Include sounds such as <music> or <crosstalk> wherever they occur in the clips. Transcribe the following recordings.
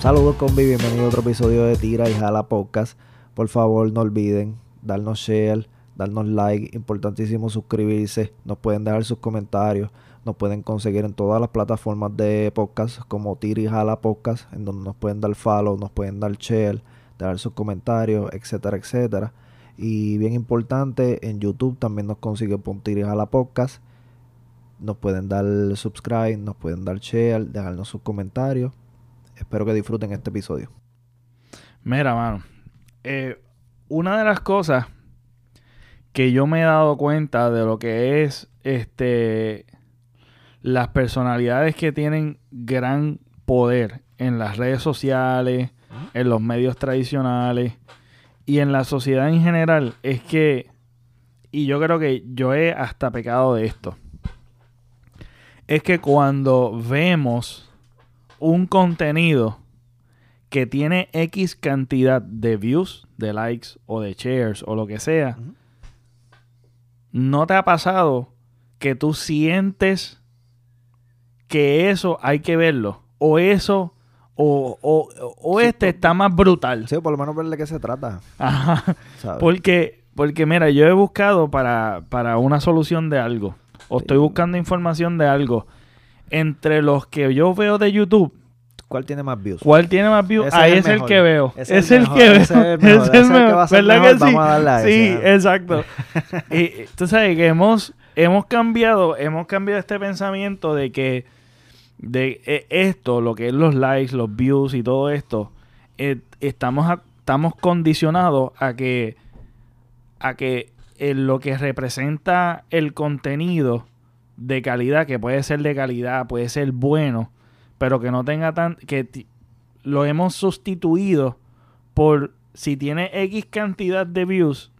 Saludos con bienvenido a otro episodio de Tira y Jala Podcast. Por favor, no olviden darnos share, darnos like, importantísimo suscribirse, nos pueden dejar sus comentarios, nos pueden conseguir en todas las plataformas de podcast como Tira y Jala Podcast, en donde nos pueden dar follow, nos pueden dar share, dar sus comentarios, etcétera, etcétera. Y bien importante, en YouTube también nos consiguen por Tira y Jala Podcast. Nos pueden dar subscribe, nos pueden dar share, dejarnos sus comentarios. Espero que disfruten este episodio. Mira, mano. eh, una de las cosas que yo me he dado cuenta de lo que es este las personalidades que tienen gran poder en las redes sociales, en los medios tradicionales y en la sociedad en general es que y yo creo que yo he hasta pecado de esto. Es que cuando vemos un contenido que tiene X cantidad de views, de likes o de shares o lo que sea. ¿no te ha pasado que tú sientes que eso hay que verlo? O eso, o, o, o Sí, este por- está más brutal. Sí, por lo menos ver de qué se trata. Ajá. ¿sabes? Porque, porque mira, yo he buscado para, para una solución de algo. O estoy buscando información de algo. Entre los que yo veo de YouTube, ¿Cuál tiene más views? ¿cuál tiene más views? Ese Ahí es es el el mejor. que veo. Es el mejor, que veo. ese es el mejor, <laughs> es el que va a ser ¿Verdad mejor, que sí? vamos a darle ese, Sí, exacto. y y tú sabes que hemos, hemos cambiado, hemos cambiado este pensamiento de que de eh, esto, lo que es los likes, los views y todo esto, eh, estamos, a- estamos condicionados a que a que eh, lo que representa el contenido de calidad, que puede ser de calidad, puede ser bueno, pero que no tenga tan que lo hemos sustituido por si tiene X cantidad de views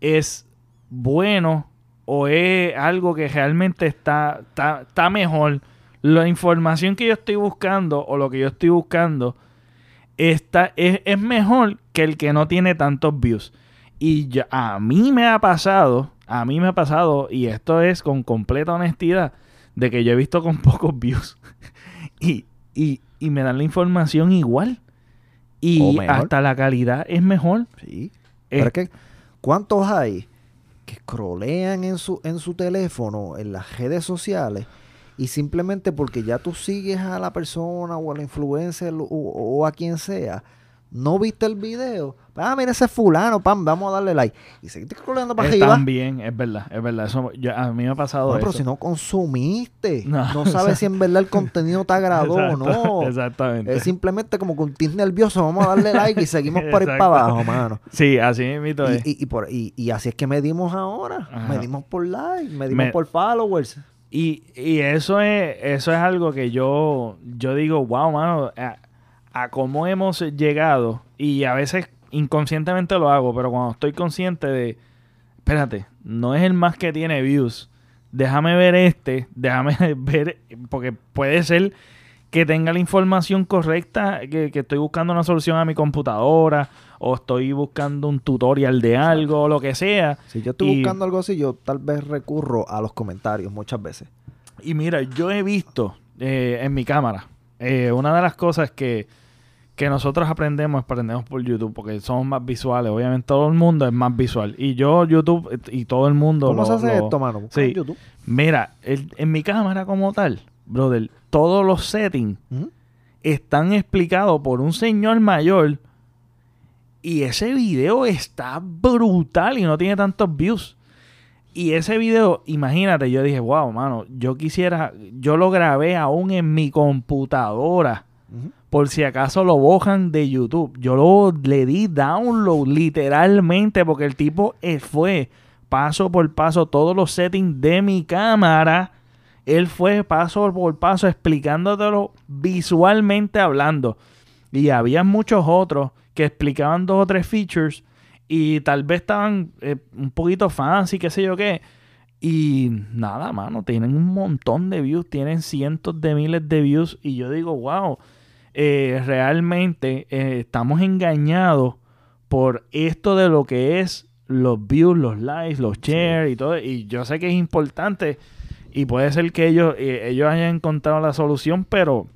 es bueno o es algo que realmente está, está, está mejor. La información que yo estoy buscando o lo que yo estoy buscando está, es, es mejor que el que no tiene tantos views. Y ya- a mí me ha pasado, a mí me ha pasado, y esto es con completa honestidad, de que yo he visto con <laughs> pocos views. y, y, y me dan la información igual. Y hasta la calidad es mejor. Sí. Eh, Pero es que, ¿cuántos hay que scrollean en su, en su teléfono, en las redes sociales, y simplemente porque ya tú sigues a la persona o a la influencer o, o a quien sea, no viste el video? Ah, mira ese fulano, pam, vamos a darle like. Y seguiste scrolleando para arriba. También, es verdad, es verdad. Eso, yo- a mí me ha pasado Bueno, pero si no consumiste, <laughs> No, no, sabes si en verdad el contenido te agradó o no. Exactamente. Es simplemente como que un tis nervioso, vamos a darle like y seguimos por ir para abajo, mano. Sí, así mismo es. Y, y, y por, y, y así es que medimos ahora. Ajá. Medimos por like, medimos Me- por followers. Y, y eso es eso es algo que yo yo digo, wow, mano, a cómo hemos llegado y a veces inconscientemente lo hago, pero cuando estoy consciente de, espérate, no es el más que tiene views, déjame ver este, <laughs> déjame ver, porque puede ser que tenga la información correcta, que, que estoy buscando una solución a mi computadora o estoy buscando un tutorial de algo o lo que sea. Si yo estoy Y- buscando algo así, yo tal vez recurro a los comentarios muchas veces. Y mira, yo he visto eh, en mi cámara, eh, una de las cosas que, que nosotros aprendemos, aprendemos por YouTube, porque somos más visuales. Obviamente todo el mundo es más visual. Y yo, YouTube eh, y todo el mundo... ¿Cómo lo- se hace lo- esto, mano? Sí. en YouTube. Mira, el- en mi cámara como tal, brother, todos los settings están explicados por un señor mayor. Y ese video está brutal y no tiene tantos views. Y ese video, imagínate, yo dije, wow, mano, yo quisiera, yo lo grabé aún en mi computadora. Por si acaso lo bojan de YouTube. Yo lo le di download literalmente porque el tipo eh, fue paso por paso todos los settings de mi cámara. Él fue paso por paso explicándotelo visualmente hablando. Y había muchos otros que explicaban dos o tres features y tal vez estaban eh, un poquito fancy, qué sé yo qué. Y nada, mano, tienen un montón de views, tienen cientos de miles de views. Y yo digo, wow, eh, realmente eh, estamos engañados por esto de lo que es los views, los likes, los shares y todo. Y yo sé que es importante y puede ser que ellos, eh, ellos hayan encontrado la solución, pero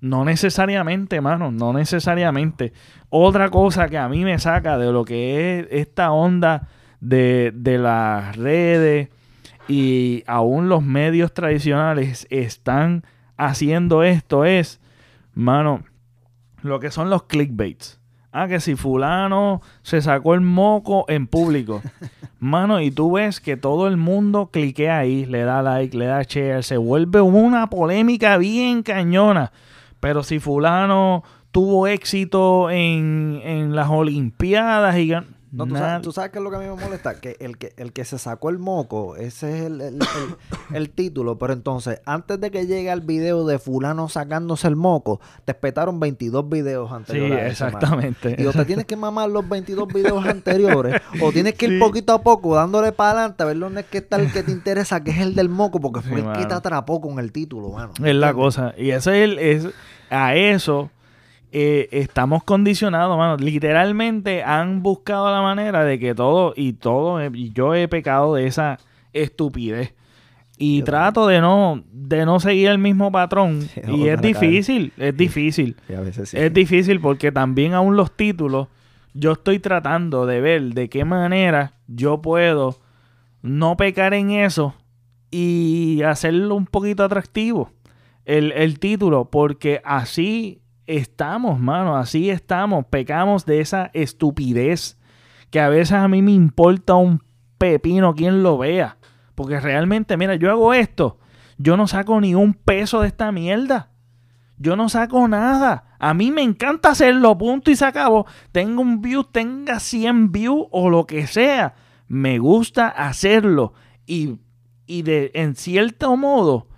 No necesariamente, mano, no necesariamente. Otra cosa que a mí me saca de lo que es esta onda de, de las redes y aún los medios tradicionales están haciendo esto es, mano, lo que son los clickbaits. Ah, que si fulano se sacó el moco en público. <laughs> Mano, y tú ves que todo el mundo cliquea ahí, le da like, le da share, se vuelve una polémica bien cañona. Pero si fulano tuvo éxito en, en las Olimpiadas y No, tú, sabes, tú sabes qué es lo que a mí me molesta, que el que, el que se sacó el moco, ese es el, el- el- <coughs> el título, pero entonces, antes de que llegue el video de fulano sacándose el moco, te espetaron 22 videos Sí, anteriores. mano. exactamente. Y o te tienes que mamar los 22 videos anteriores, o tienes que ir Sí. poquito a poco dándole para adelante a ver dónde es que está el que te interesa, que es el del moco, porque Sí, fue el que te atrapó con el título, mano. Es la cosa. Y ese es, el, es a eso eh, estamos condicionados, mano. Literalmente han buscado la manera de que todo y todo, eh, y yo he pecado de esa estupidez. Y Yo trato de no, de no seguir el mismo patrón. <laughs> Y es difícil, es difícil. Y a veces sí. Es difícil porque también aún los títulos, yo estoy tratando de ver de qué manera yo puedo no pecar en eso y hacerlo un poquito atractivo. El, el título, porque así estamos, mano, así estamos, pecamos de esa estupidez que a veces a mí me importa un pepino quien lo vea. Porque realmente, mira, yo hago esto, yo no saco ni un peso de esta mierda. Yo no saco nada. A mí me encanta hacerlo, punto y se acabó. Tenga un view, tenga 100 views o lo que sea. Me gusta hacerlo. Y, y de, en cierto modo,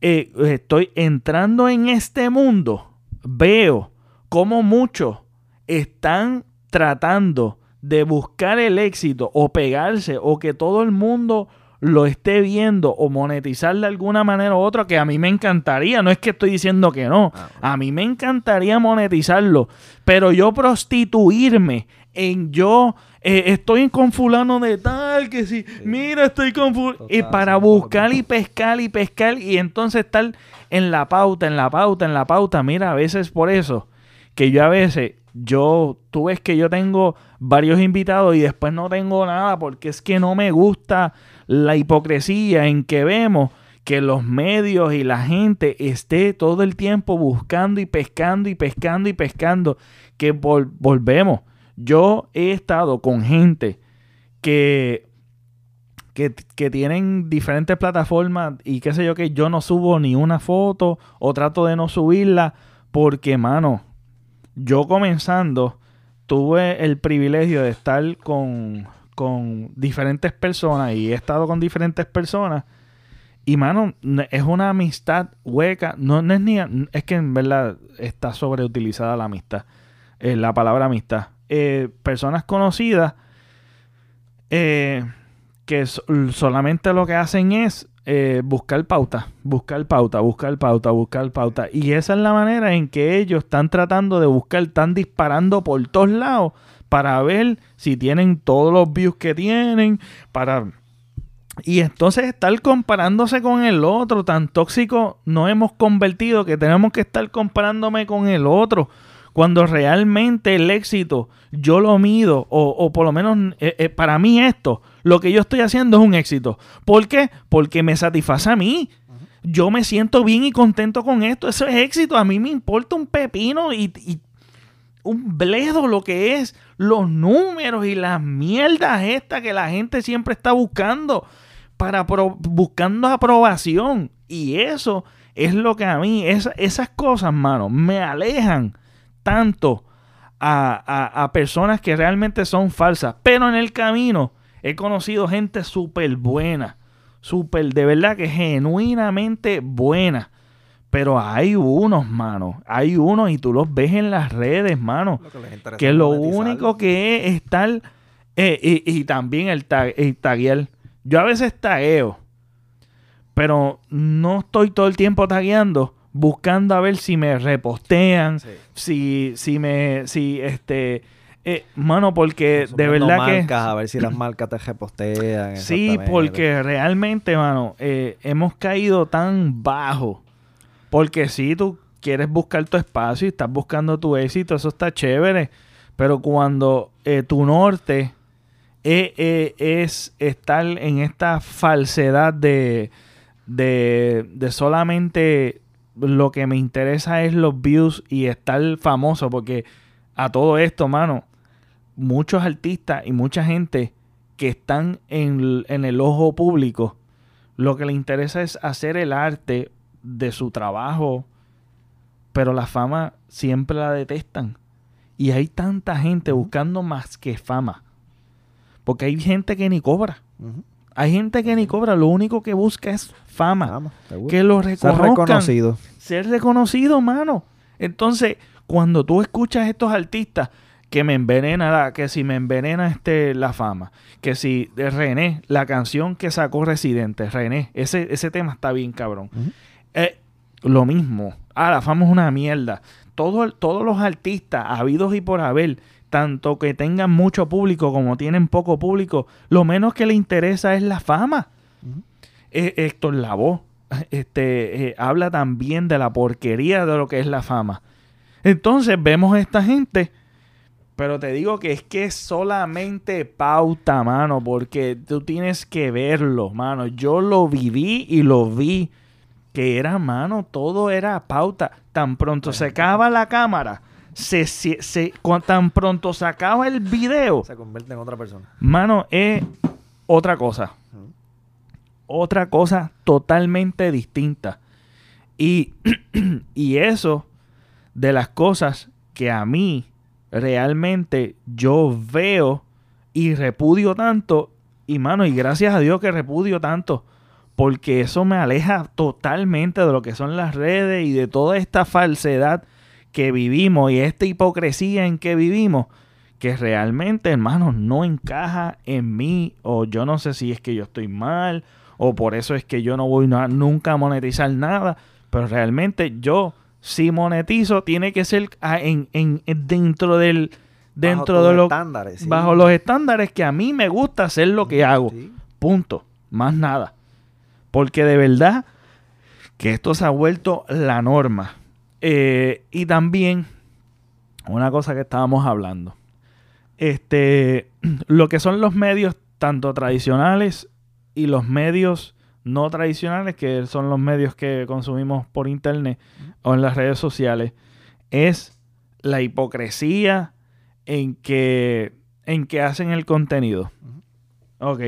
eh, estoy entrando en este mundo. Veo cómo muchos están tratando de buscar el éxito o pegarse o que todo el mundo lo esté viendo o monetizar de alguna manera u otra, que a mí me encantaría, no es que estoy diciendo que no, Ah, a mí me encantaría monetizarlo, pero yo prostituirme en yo eh, estoy con fulano de tal, que si, mira, estoy con fulano, y para sí, buscar y pescar y pescar y entonces estar en la pauta, en la pauta, en la pauta, mira, a veces por eso, que yo a veces, yo, tú ves que yo tengo varios invitados y después no tengo nada porque es que no me gusta la hipocresía en que vemos que los medios y la gente esté todo el tiempo buscando y pescando y pescando y pescando, que vol- volvemos. Yo he estado con gente que, que, que tienen diferentes plataformas y qué sé yo que yo no subo ni una foto o trato de no subirla porque, mano, yo comenzando tuve el privilegio de estar con, con diferentes personas y he estado con diferentes personas y mano, es una amistad hueca, no, no es ni es que en verdad está sobreutilizada la amistad, eh, la palabra amistad. Eh, personas conocidas eh, que so- solamente lo que hacen es eh, buscar pauta, buscar pauta, buscar pauta, buscar pauta. Y esa es la manera en que ellos están tratando de buscar, están disparando por todos lados para ver si tienen todos los views que tienen, para... Y entonces estar comparándose con el otro, tan tóxico nos hemos convertido que tenemos que estar comparándome con el otro. Cuando realmente el éxito yo lo mido, o, o por lo menos eh, eh, para mí esto, lo que yo estoy haciendo es un éxito. ¿Por qué? Porque me satisface a mí. Yo me siento bien y contento con esto. Eso es éxito. A mí me importa un pepino y, y un bledo lo que es los números y las mierdas estas que la gente siempre está buscando para buscando aprobación y eso es lo que a mí esa- esas cosas mano me alejan tanto a, a- a personas que realmente son falsas pero en el camino he conocido gente súper buena súper de verdad que genuinamente buena pero hay unos, mano. Hay unos y tú los ves en las redes, mano. Lo que lo monetizar. único que es estar. eh, y, y también el, tag, el taguear. Yo a veces tagueo. Pero no estoy todo el tiempo tagueando. Buscando a ver si me repostean. Sí. Si, si me. Si este. eh, mano, porque de verdad que. marcas, a ver si las marcas te repostean. Sí, porque realmente, mano, eh, hemos caído tan bajo. Porque si tú, quieres buscar tu espacio y estás buscando tu éxito, eso está chévere. Pero cuando eh, tu norte es estar en esta falsedad de, de, de solamente lo que me interesa es los views y estar famoso, porque a todo esto, mano, muchos artistas y mucha gente que están en, en el ojo público, lo que le interesa es hacer el arte de su trabajo, pero la fama siempre la detestan. Y hay tanta gente buscando más que fama. Porque hay gente que ni cobra. Hay gente que ni cobra, lo único que busca es fama. Que lo Ser reconozcan. reconocido. Ser reconocido, mano. Entonces, cuando tú escuchas a estos artistas que me envenena la, que si me envenena este la fama, que si de René, la canción que sacó Residente, René, ese, ese tema está bien cabrón. Eh, lo mismo. Ah, la fama es una mierda. Todo- todos los artistas, habidos y por haber, tanto que tengan mucho público como tienen poco público, lo menos que le interesa es la fama. Ujú. Eh, Héctor Lavoe este, eh, habla también de la porquería de lo que es la fama. Entonces vemos a esta gente, pero te digo que es que es solamente pauta, mano, porque tú tienes que verlo, mano. Yo lo viví y lo vi, que era, mano, todo era pauta. Tan pronto se acaba la cámara, se, se, se- tan pronto se acaba el video, Se convierte en otra persona. mano, es otra cosa otra cosa totalmente distinta. Y, <clears throat> y eso de las cosas que a mí realmente yo veo y repudio tanto. Y mano, y gracias a Dios que repudio tanto. Porque eso me aleja totalmente de lo que son las redes y de toda esta falsedad que vivimos y esta hipocresía en que vivimos. Que realmente, hermanos, no encaja en mí. O yo no sé si es que yo estoy mal. O por eso es que yo no voy nunca a monetizar nada. Pero realmente yo, si monetizo, tiene que ser ah, en, en- en- dentro del. Dentro Bajo de tus lo, estándares. sí. bajo los estándares que a mí me gusta hacer lo que hago. Sí. Punto. Más nada. Porque de verdad que esto se ha vuelto la norma. Eh, y también, una cosa que estábamos hablando. Este, <clears throat> lo que son los medios, tanto tradicionales y los medios no tradicionales, que son los medios que consumimos por internet o en las redes sociales, es la hipocresía en que, en que hacen el contenido. Ok.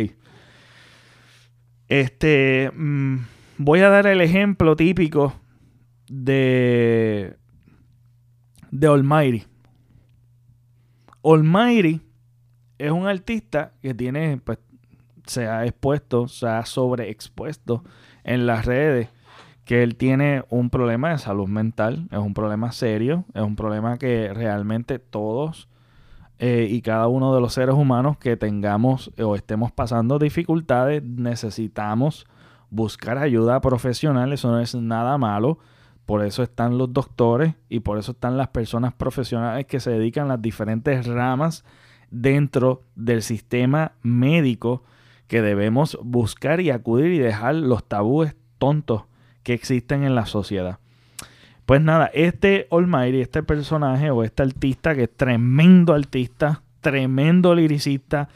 Este, mm, voy a dar el ejemplo típico de, de Almighty. Almighty es un artista que tiene, pues, se ha expuesto, se ha sobreexpuesto en las redes que él tiene un problema de salud mental, es un problema serio, es un problema que realmente todos eh, y cada uno de los seres humanos que tengamos o estemos pasando dificultades, necesitamos buscar ayuda profesional. Eso no es nada malo. Por eso están los doctores y por eso están las personas profesionales que se dedican a las diferentes ramas dentro del sistema médico que debemos buscar y acudir y dejar los tabúes tontos que existen en la sociedad. Pues nada, este Almighty, este personaje o este artista que es tremendo artista, tremendo liricista,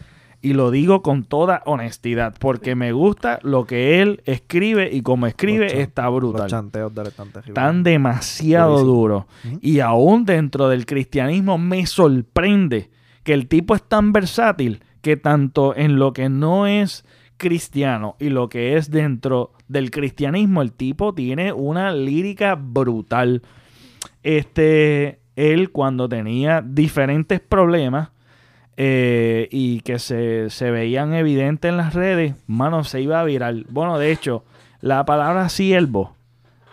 y lo digo con toda honestidad, porque me gusta lo que él escribe y como escribe Los chan- está Los brutal. chanteos de él están terribles. Están demasiado duros. Ujú. Y aún dentro del cristianismo me sorprende que el tipo es tan versátil que tanto en lo que no es cristiano y lo que es dentro del cristianismo, el tipo tiene una lírica brutal. Este, él cuando tenía diferentes problemas eh, y que se, se veían evidentes en las redes, mano, se iba a viral. Bueno, de hecho, la palabra siervo,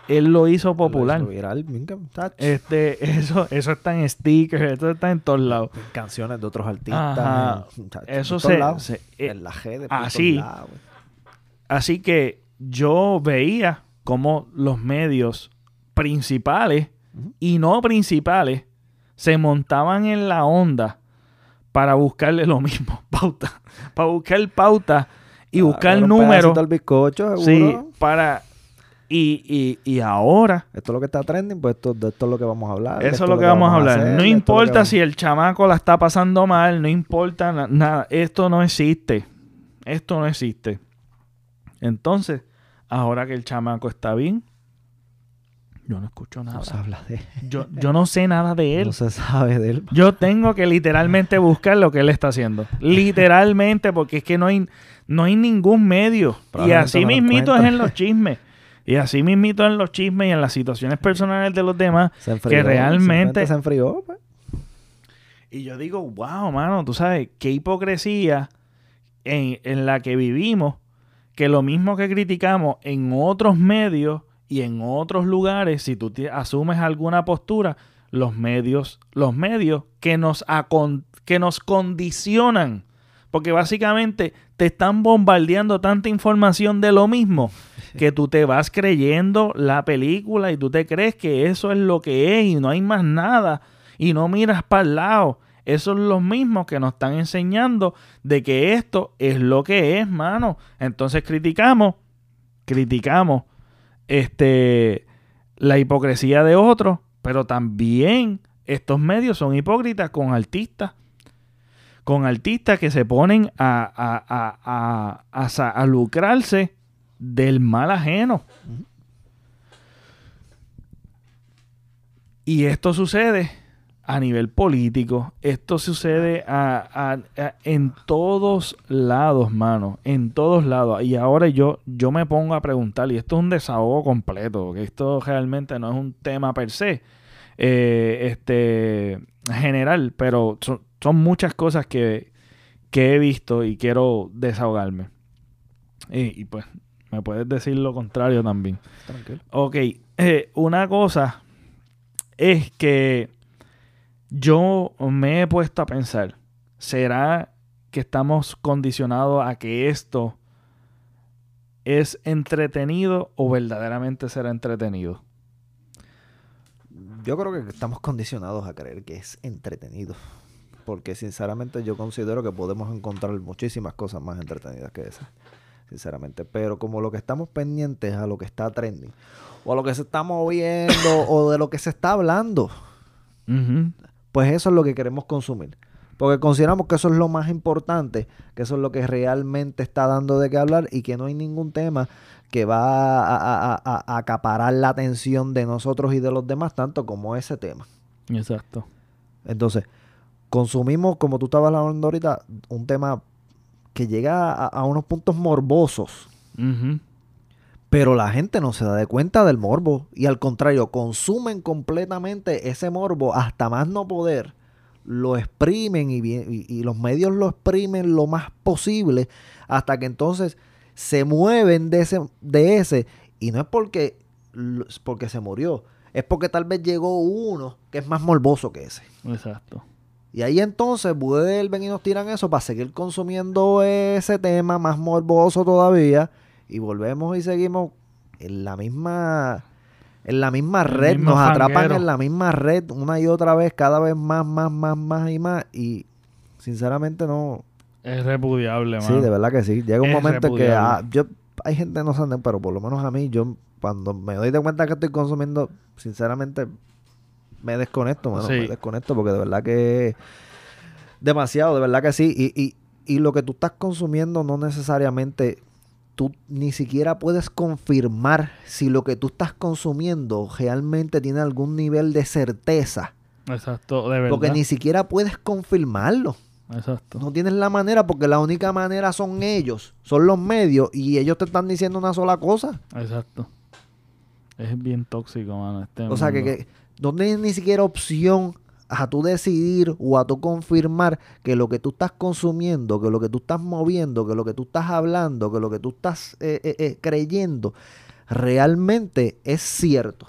él lo hizo popular. Lo hizo viral, venga, tacho. Este, eso, eso está en stickers, eso está en todos lados. En canciones de otros artistas. Ajá. Eso en se- lados. se- eh, en la G de así. lados. Así que yo veía cómo los medios principales y no principales se montaban en la onda para buscarle lo mismo, <laughs> pauta, para buscar pauta y Ah, buscar números. al bizcocho, Sí, para Y, y, y ahora, Esto es lo que está trending, pues esto, de esto es lo que vamos a hablar. eso es lo que vamos a hablar. hacer, no es importa vamos- si el chamaco la está pasando mal, no importa na- nada. Esto no existe. Esto no existe. Entonces, ahora que el chamaco está bien, yo no escucho nada. No se habla de Yo, yo no sé nada de él. No se sabe de él. Yo tengo que literalmente buscar lo que él está haciendo. <laughs> Literalmente, porque es que no hay, no hay ningún medio. Y así mismito es en los chismes. Y así mismito en los chismes y en las situaciones personales de los demás. Se enfrió. Que realmente- se enfrió. pues. Y yo digo, wow, mano, tú sabes, qué hipocresía en, en la que vivimos, que lo mismo que criticamos en otros medios y en otros lugares, si tú te- asumes alguna postura, los medios, los medios que nos, que nos condicionan, porque básicamente te están bombardeando tanta información de lo mismo <laughs> que tú te vas creyendo la película y tú te crees que eso es lo que es y no hay más nada y no miras para el lado. Esos son los mismos que nos están enseñando de que esto es lo que es, mano. Entonces criticamos, criticamos este la hipocresía de otros, pero también estos medios son hipócritas con artistas. Con artistas que se ponen a, a- a- a- lucrarse del mal ajeno. Y esto sucede a nivel político. Esto sucede a- a- a- en todos lados, mano. En todos lados. Y ahora yo, yo me pongo a preguntar, y esto es un desahogo completo, que esto realmente no es un tema per se, eh, este, general, pero son, son muchas cosas que, que he visto y quiero desahogarme. Y, y pues, me puedes decir lo contrario también. Tranquilo. Ok, eh, una cosa es que yo me he puesto a pensar, ¿será que estamos condicionados a que esto es entretenido o verdaderamente será entretenido? Yo creo que estamos condicionados a creer que es entretenido. Porque sinceramente yo considero que podemos encontrar muchísimas cosas más entretenidas que esas. Sinceramente. Pero como lo que estamos pendientes a lo que está trending. O a lo que se está moviendo. <laughs> o de lo que se está hablando. Pues eso es lo que queremos consumir. Porque consideramos que eso es lo más importante, que eso es lo que realmente está dando de qué hablar y que no hay ningún tema que va a, a- a- a acaparar la atención de nosotros y de los demás tanto como ese tema. Exacto. Entonces, consumimos, como tú estabas hablando ahorita, un tema que llega a, unos puntos morbosos. Pero la gente no se da de cuenta del morbo y al contrario, consumen completamente ese morbo hasta más no poder, lo exprimen y, bien- y- y los medios lo exprimen lo más posible hasta que entonces se mueven de ese, de ese y no es porque, porque se murió, es porque tal vez llegó uno que es más morboso que ese. Exacto. Y ahí entonces vuelven y nos tiran eso para seguir consumiendo ese tema más morboso todavía. Y volvemos y seguimos en la misma, en la misma red. Nos atrapan en la misma red una y otra vez, cada vez más, más, más, más y más. Y sinceramente no. Es repudiable, Sí, mano. de verdad que sí. Llega un Es momento en que ah, yo, hay gente que no sabe, pero por lo menos a mí, yo cuando me doy de cuenta que estoy consumiendo, sinceramente me desconecto, mano, Sí. me desconecto porque de verdad que demasiado, de verdad que sí. Y, y, y lo que tú estás consumiendo no necesariamente tú ni siquiera puedes confirmar si lo que tú estás consumiendo realmente tiene algún nivel de certeza. Exacto, de verdad. Porque ni siquiera puedes confirmarlo. Exacto. No tienes la manera porque la única manera son ellos, son los medios y ellos te están diciendo una sola cosa. Exacto. Es bien tóxico, mano. Este O sea que, que no tienes ni siquiera opción a tú decidir o a tú confirmar que lo que tú estás consumiendo, que lo que tú estás moviendo, que lo que tú estás hablando, que lo que tú estás eh, eh, eh, creyendo realmente es cierto.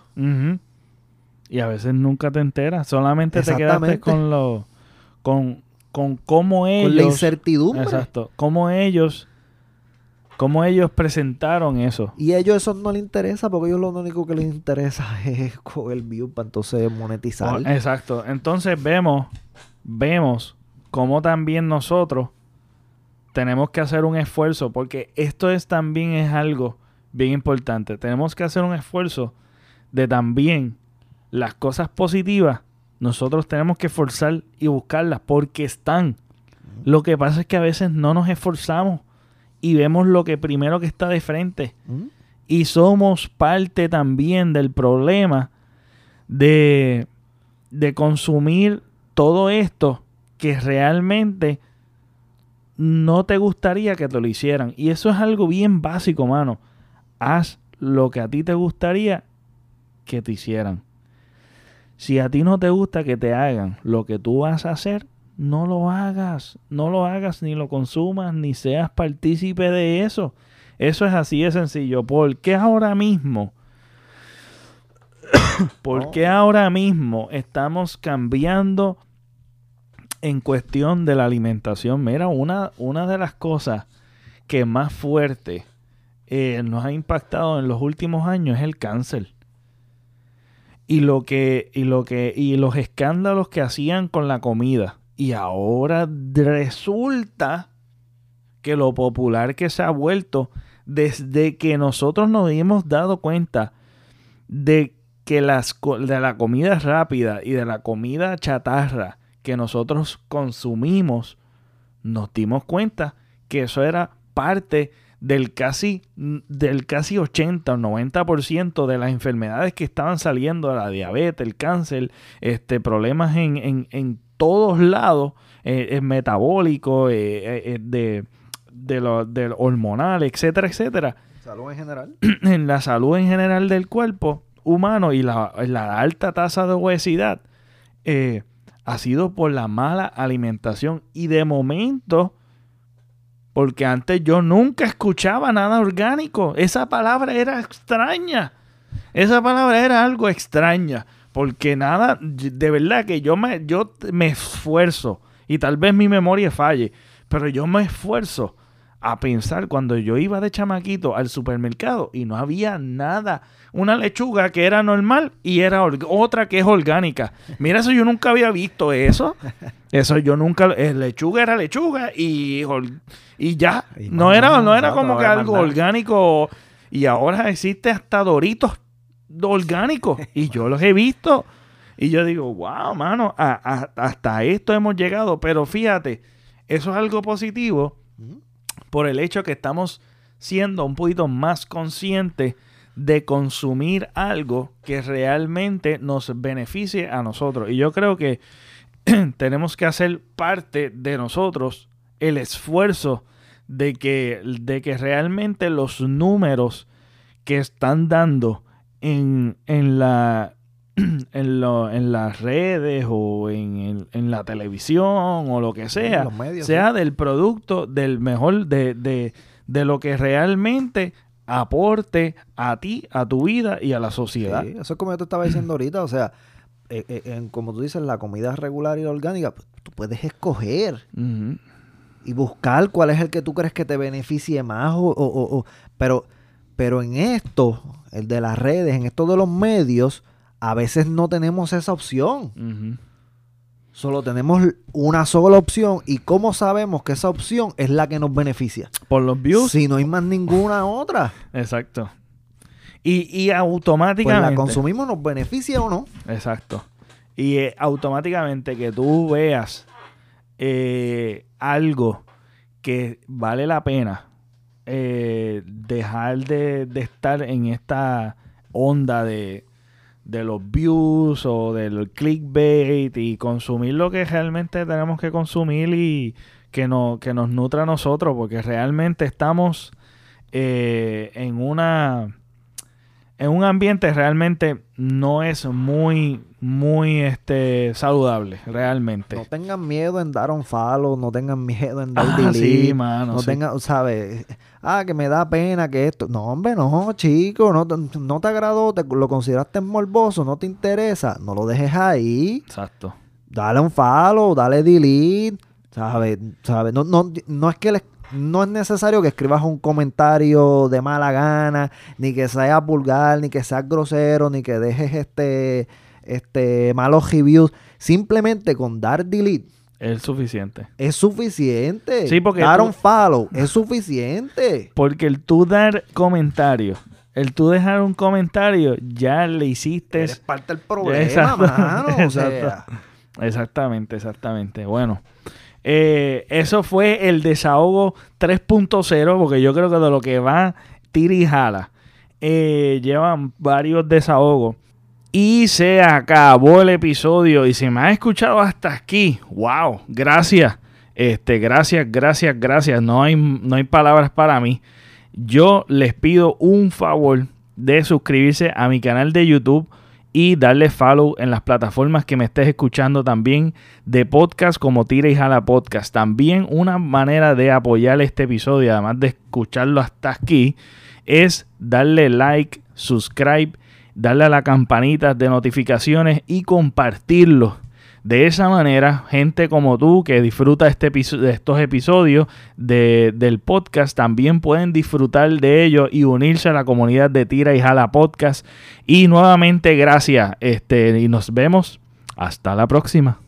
Y a veces nunca te enteras. Solamente te quedaste con lo. con, con cómo ellos. Con la incertidumbre. Exacto. Cómo ellos. Cómo ellos presentaron eso. Y a ellos eso no les interesa porque a ellos lo único que les interesa <laughs> es coger view para entonces monetizar. Oh, Exacto. Entonces vemos. Vemos cómo también nosotros tenemos que hacer un esfuerzo. Porque esto es también es algo bien importante. Tenemos que hacer un esfuerzo de también las cosas positivas. Nosotros tenemos que esforzar y buscarlas porque están. Lo que pasa es que a veces no nos esforzamos y vemos lo que primero que está de frente. ¿Mm? Y somos parte también del problema de, de consumir todo esto que realmente no te gustaría que te lo hicieran. Y eso es algo bien básico, mano. Haz lo que a ti te gustaría que te hicieran. Si a ti no te gusta que te hagan lo que tú vas a hacer, no lo hagas. No lo hagas, ni lo consumas, ni seas partícipe de eso. Eso es así de sencillo. ¿Por qué ahora mismo? <coughs> ¿Por qué ahora mismo estamos cambiando en cuestión de la alimentación? Mira, una, una de las cosas que más fuerte eh, nos ha impactado en los últimos años es el cáncer. Y lo que, y lo que, y los escándalos que hacían con la comida. Y ahora resulta que lo popular que se ha vuelto desde que nosotros nos hemos dado cuenta de que las, de la comida rápida y de la comida chatarra que nosotros consumimos, nos dimos cuenta que eso era parte del casi, del casi 80 o 90% de las enfermedades que estaban saliendo, la diabetes, el cáncer, este, problemas en, en, en todos lados, eh, metabólico, eh, eh, de, de lo, del hormonal, etcétera, etcétera. Salud en general. <clears throat> en la salud en general del cuerpo humano y la, la alta tasa de obesidad eh, ha sido por la mala alimentación. Y de momento, porque antes yo nunca escuchaba nada orgánico. Esa palabra era extraña. Esa palabra era algo extraña. Porque nada, de verdad que yo me, yo me esfuerzo. Y tal vez mi memoria falle. Pero yo me esfuerzo a pensar cuando yo iba de chamaquito al supermercado y no había nada. Una lechuga que era normal y era otra que es orgánica. Mira, eso yo nunca había visto eso. Eso yo nunca. Eh, lechuga era lechuga y, y ya. no era, no era como que algo orgánico. Y ahora existe hasta doritos orgánicos. <laughs> Y yo los he visto. Y yo digo, wow, mano, hasta esto hemos llegado. Pero fíjate, eso es algo positivo por el hecho que estamos siendo un poquito más conscientes de consumir algo que realmente nos beneficie a nosotros. Y yo creo que <clears throat> tenemos que hacer parte de nosotros el esfuerzo de que, de que realmente los números que están dando en, en la, <clears throat> en, lo, en, las redes o en, en, la televisión o lo que sea, sea del producto, del mejor, de, de, de, lo que realmente aporte a ti, a tu vida y a la sociedad. eso es como yo te estaba diciendo ahorita, o sea, eh, eh, en, como tú dices, la comida regular y orgánica, pues, tú puedes escoger y buscar cuál es el que tú crees que te beneficie más, o, o, o, pero, pero en esto, el de las redes, en esto de los medios, a veces no tenemos esa opción. Solo tenemos una sola opción. ¿Y cómo sabemos que esa opción es la que nos beneficia? Por los views. Si no hay más ninguna otra. Exacto. Y, automáticamente. Pues la consumimos, ¿nos beneficia o no? Exacto. Y eh, automáticamente que tú veas eh, algo que vale la pena eh, dejar de estar en esta onda de de los views o del clickbait y consumir lo que realmente tenemos que consumir y que, no, que nos nutra a nosotros, porque realmente estamos eh, en una en un ambiente realmente no es muy, muy este, saludable, realmente. No tengan miedo en dar un follow, no tengan miedo en dar ah, delete. no tengan, ¿sabes? Ah, que me da pena que esto. No, hombre, no, chico, no, no te agradó, te, lo consideraste morboso, no te interesa, no lo dejes ahí. Exacto. Dale un follow, dale delete, ¿sabes? ¿Sabes? No, no, no es que les no es necesario que escribas un comentario de mala gana, ni que sea vulgar, ni que seas grosero, ni que dejes este, este malos reviews. Simplemente con dar delete Es suficiente. Es suficiente. Sí, porque Dar un follow es suficiente. Porque el tú dar comentarios, el tú dejar un comentario, ya le hiciste. Eres parte del problema, Exacto. mano. O <laughs> sea. Exactamente, exactamente. Bueno, eh, eso fue el desahogo 3.0, porque yo creo que de lo que va tira y jala, eh, llevan varios desahogos. Y se acabó el episodio. Y si me has escuchado hasta aquí, wow, gracias. Este, gracias, gracias, gracias. No hay, no hay palabras para mí. Yo les pido un favor de suscribirse a mi canal de YouTube y darle follow en las plataformas que me estés escuchando también de podcast como Tira y Jala Podcast. También una manera de apoyar este episodio, además de escucharlo hasta aquí, es darle like, subscribe, darle a la campanita de notificaciones y compartirlo. De esa manera, gente como tú que disfruta este de estos episodios de- del podcast también pueden disfrutar de ellos y unirse a la comunidad de Tira y Jala Podcast. Y nuevamente, gracias. Este, y nos vemos. Hasta la próxima.